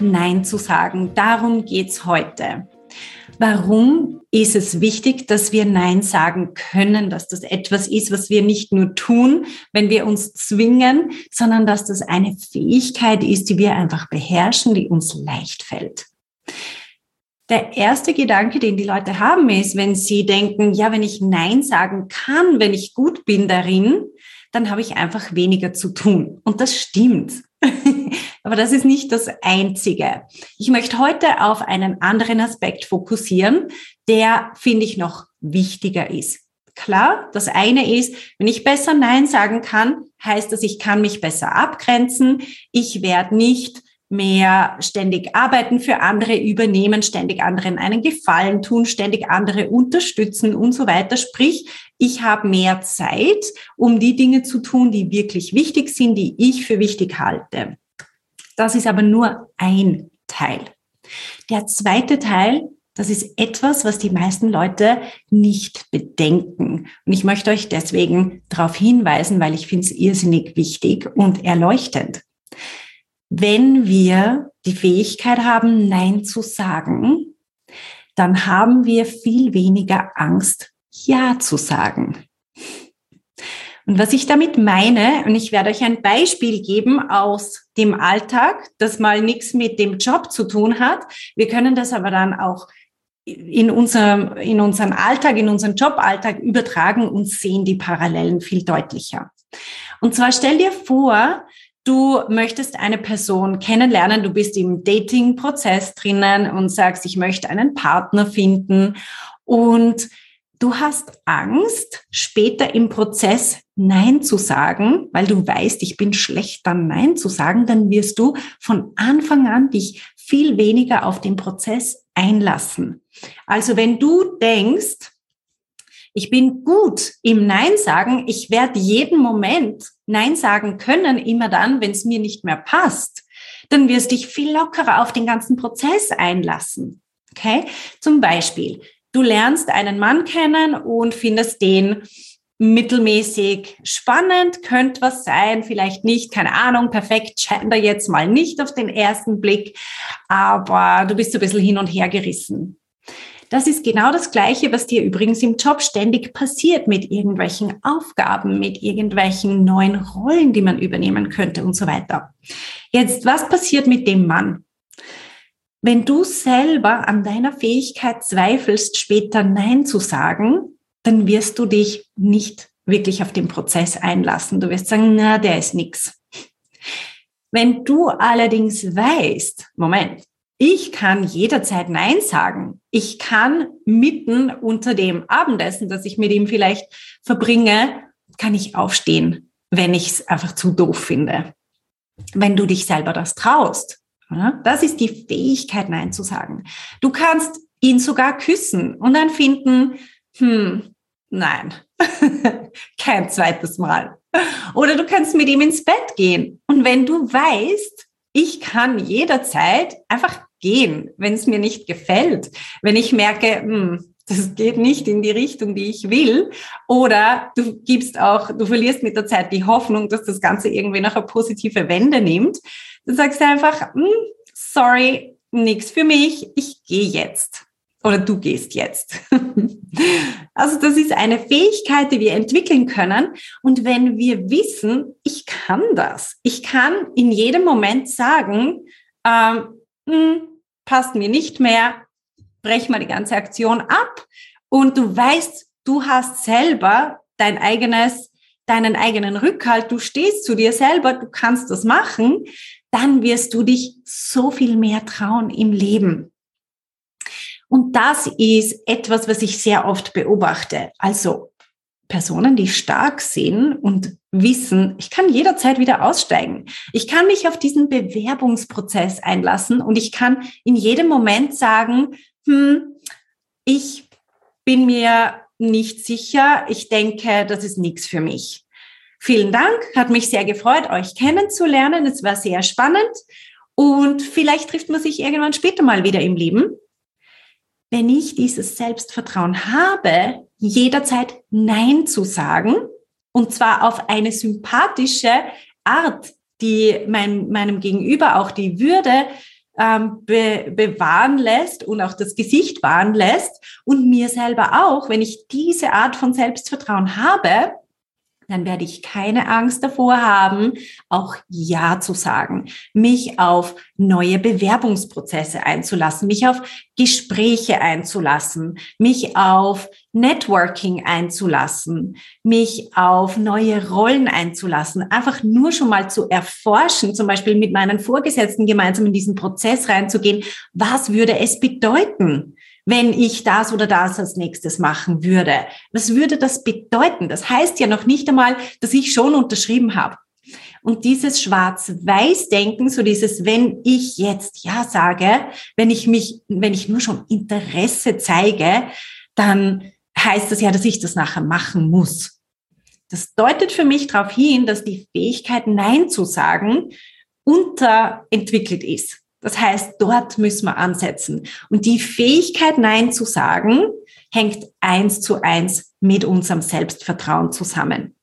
Nein zu sagen, darum geht's heute. Warum ist es wichtig, dass wir Nein sagen können, dass das etwas ist, was wir nicht nur tun, wenn wir uns zwingen, sondern dass das eine Fähigkeit ist, die wir einfach beherrschen, die uns leicht fällt. Der erste Gedanke, den die Leute haben, ist, wenn sie denken, ja, wenn ich Nein sagen kann, wenn ich gut bin darin, dann habe ich einfach weniger zu tun. Und das stimmt. Aber das ist nicht das Einzige. Ich möchte heute auf einen anderen Aspekt fokussieren, der, finde ich, noch wichtiger ist. Klar, das eine ist, wenn ich besser Nein sagen kann, heißt das, ich kann mich besser abgrenzen. Ich werde nicht mehr ständig arbeiten für andere, übernehmen, ständig anderen einen Gefallen tun, ständig andere unterstützen und so weiter. Sprich, ich habe mehr Zeit, um die Dinge zu tun, die wirklich wichtig sind, die ich für wichtig halte. Das ist aber nur ein Teil. Der zweite Teil, das ist etwas, was die meisten Leute nicht bedenken. Und ich möchte euch deswegen darauf hinweisen, weil ich finde es irrsinnig wichtig und erleuchtend. Wenn wir die Fähigkeit haben, Nein zu sagen, dann haben wir viel weniger Angst, Ja zu sagen. Und was ich damit meine, und ich werde euch ein Beispiel geben aus dem Alltag, das mal nichts mit dem Job zu tun hat. Wir können das aber dann auch in unserem, in unserem Alltag, in unseren Joballtag übertragen und sehen die Parallelen viel deutlicher. Und zwar stell dir vor, du möchtest eine Person kennenlernen, du bist im Dating-Prozess drinnen und sagst, ich möchte einen Partner finden und du hast Angst, später im Prozess Nein zu sagen, weil du weißt, ich bin schlecht dann Nein zu sagen, dann wirst du von Anfang an dich viel weniger auf den Prozess einlassen. Also wenn du denkst, ich bin gut im Nein sagen, ich werde jeden Moment Nein sagen können, immer dann, wenn es mir nicht mehr passt, dann wirst dich viel lockerer auf den ganzen Prozess einlassen. Okay? Zum Beispiel, du lernst einen Mann kennen und findest den mittelmäßig spannend, könnte was sein, vielleicht nicht, keine Ahnung, perfekt gender jetzt mal nicht auf den ersten Blick, aber du bist so ein bisschen hin und her gerissen. Das ist genau das Gleiche, was dir übrigens im Job ständig passiert mit irgendwelchen Aufgaben, mit irgendwelchen neuen Rollen, die man übernehmen könnte und so weiter. Jetzt, was passiert mit dem Mann? Wenn du selber an deiner Fähigkeit zweifelst, später Nein zu sagen, dann wirst du dich nicht wirklich auf den Prozess einlassen. Du wirst sagen, na, der ist nix. Wenn du allerdings weißt, Moment, ich kann jederzeit Nein sagen. Ich kann mitten unter dem Abendessen, das ich mit ihm vielleicht verbringe, kann ich aufstehen, wenn ich es einfach zu doof finde. Wenn du dich selber das traust. Das ist die Fähigkeit, Nein zu sagen. Du kannst ihn sogar küssen und dann finden, hm, Nein, kein zweites Mal. Oder du kannst mit ihm ins Bett gehen. Und wenn du weißt, ich kann jederzeit einfach gehen, wenn es mir nicht gefällt, wenn ich merke, hm, das geht nicht in die Richtung, die ich will. Oder du gibst auch, du verlierst mit der Zeit die Hoffnung, dass das Ganze irgendwie noch eine positive Wende nimmt. Du sagst einfach, hm, sorry, nichts für mich, ich gehe jetzt oder du gehst jetzt. also das ist eine Fähigkeit, die wir entwickeln können. Und wenn wir wissen, ich kann das, ich kann in jedem Moment sagen, ähm, hm, passt mir nicht mehr, brech mal die ganze Aktion ab. Und du weißt, du hast selber dein eigenes, deinen eigenen Rückhalt, du stehst zu dir selber, du kannst das machen, dann wirst du dich so viel mehr trauen im Leben. Und das ist etwas, was ich sehr oft beobachte. Also Personen, die stark sind und wissen, ich kann jederzeit wieder aussteigen. Ich kann mich auf diesen Bewerbungsprozess einlassen und ich kann in jedem Moment sagen, hm, ich bin mir nicht sicher. Ich denke, das ist nichts für mich. Vielen Dank, hat mich sehr gefreut, euch kennenzulernen. Es war sehr spannend und vielleicht trifft man sich irgendwann später mal wieder im Leben. Wenn ich dieses Selbstvertrauen habe, jederzeit Nein zu sagen, und zwar auf eine sympathische Art, die mein, meinem Gegenüber auch die Würde ähm, be bewahren lässt und auch das Gesicht wahren lässt. Und mir selber auch, wenn ich diese Art von Selbstvertrauen habe, dann werde ich keine Angst davor haben, auch Ja zu sagen, mich auf neue Bewerbungsprozesse einzulassen, mich auf Gespräche einzulassen, mich auf Networking einzulassen, mich auf neue Rollen einzulassen, einfach nur schon mal zu erforschen, zum Beispiel mit meinen Vorgesetzten gemeinsam in diesen Prozess reinzugehen. Was würde es bedeuten? Wenn ich das oder das als nächstes machen würde. Was würde das bedeuten? Das heißt ja noch nicht einmal, dass ich schon unterschrieben habe. Und dieses Schwarz-Weiß-Denken, so dieses, wenn ich jetzt Ja sage, wenn ich mich, wenn ich nur schon Interesse zeige, dann heißt das ja, dass ich das nachher machen muss. Das deutet für mich darauf hin, dass die Fähigkeit, Nein zu sagen, unterentwickelt ist. Das heißt, dort müssen wir ansetzen. Und die Fähigkeit, Nein zu sagen, hängt eins zu eins mit unserem Selbstvertrauen zusammen.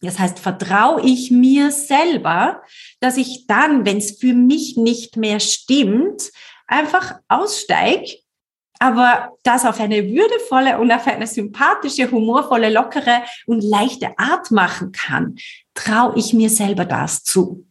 Das heißt, vertraue ich mir selber, dass ich dann, wenn es für mich nicht mehr stimmt, einfach aussteige, aber das auf eine würdevolle und auf eine sympathische, humorvolle, lockere und leichte Art machen kann, traue ich mir selber das zu.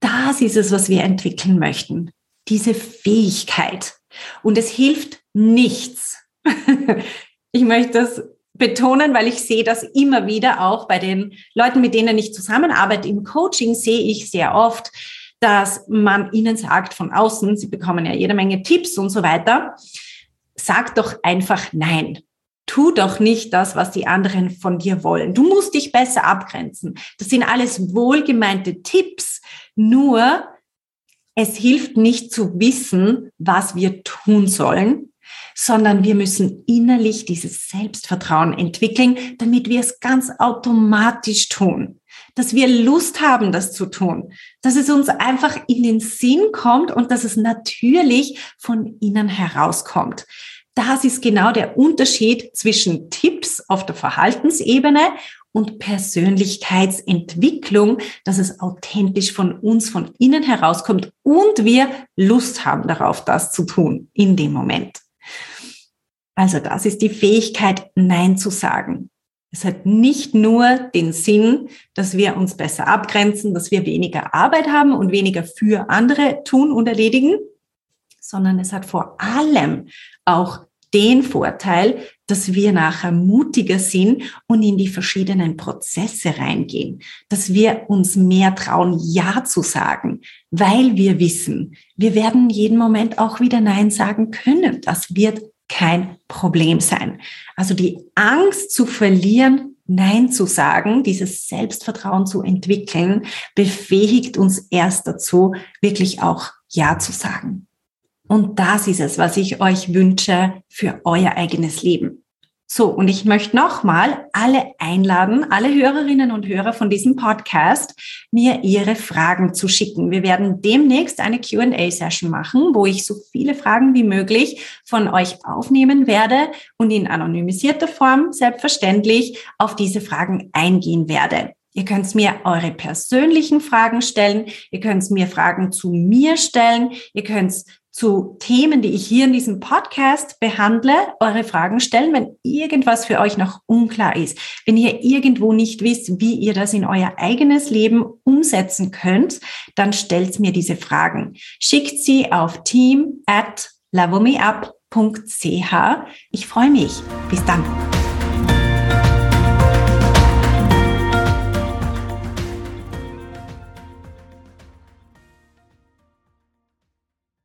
Das ist es, was wir entwickeln möchten. Diese Fähigkeit. Und es hilft nichts. ich möchte das betonen, weil ich sehe das immer wieder auch bei den Leuten, mit denen ich zusammenarbeite. Im Coaching sehe ich sehr oft, dass man ihnen sagt von außen, sie bekommen ja jede Menge Tipps und so weiter, sag doch einfach nein tu doch nicht das, was die anderen von dir wollen. Du musst dich besser abgrenzen. Das sind alles wohlgemeinte Tipps, nur es hilft nicht zu wissen, was wir tun sollen, sondern wir müssen innerlich dieses Selbstvertrauen entwickeln, damit wir es ganz automatisch tun. Dass wir Lust haben, das zu tun. Dass es uns einfach in den Sinn kommt und dass es natürlich von innen herauskommt. Das ist genau der Unterschied zwischen Tipps auf der Verhaltensebene und Persönlichkeitsentwicklung, dass es authentisch von uns von innen herauskommt und wir Lust haben darauf, das zu tun in dem Moment. Also das ist die Fähigkeit, Nein zu sagen. Es hat nicht nur den Sinn, dass wir uns besser abgrenzen, dass wir weniger Arbeit haben und weniger für andere tun und erledigen, sondern es hat vor allem auch den Vorteil, dass wir nachher mutiger sind und in die verschiedenen Prozesse reingehen, dass wir uns mehr trauen, Ja zu sagen, weil wir wissen, wir werden jeden Moment auch wieder Nein sagen können. Das wird kein Problem sein. Also die Angst zu verlieren, Nein zu sagen, dieses Selbstvertrauen zu entwickeln, befähigt uns erst dazu, wirklich auch Ja zu sagen. Und das ist es, was ich euch wünsche für euer eigenes Leben. So, und ich möchte nochmal alle einladen, alle Hörerinnen und Hörer von diesem Podcast, mir ihre Fragen zu schicken. Wir werden demnächst eine QA-Session machen, wo ich so viele Fragen wie möglich von euch aufnehmen werde und in anonymisierter Form selbstverständlich auf diese Fragen eingehen werde. Ihr könnt mir eure persönlichen Fragen stellen. Ihr könnt mir Fragen zu mir stellen. Ihr könnt zu Themen, die ich hier in diesem Podcast behandle, eure Fragen stellen, wenn irgendwas für euch noch unklar ist, wenn ihr irgendwo nicht wisst, wie ihr das in euer eigenes Leben umsetzen könnt, dann stellt mir diese Fragen. Schickt sie auf team at lavomeup.ch. Ich freue mich. Bis dann.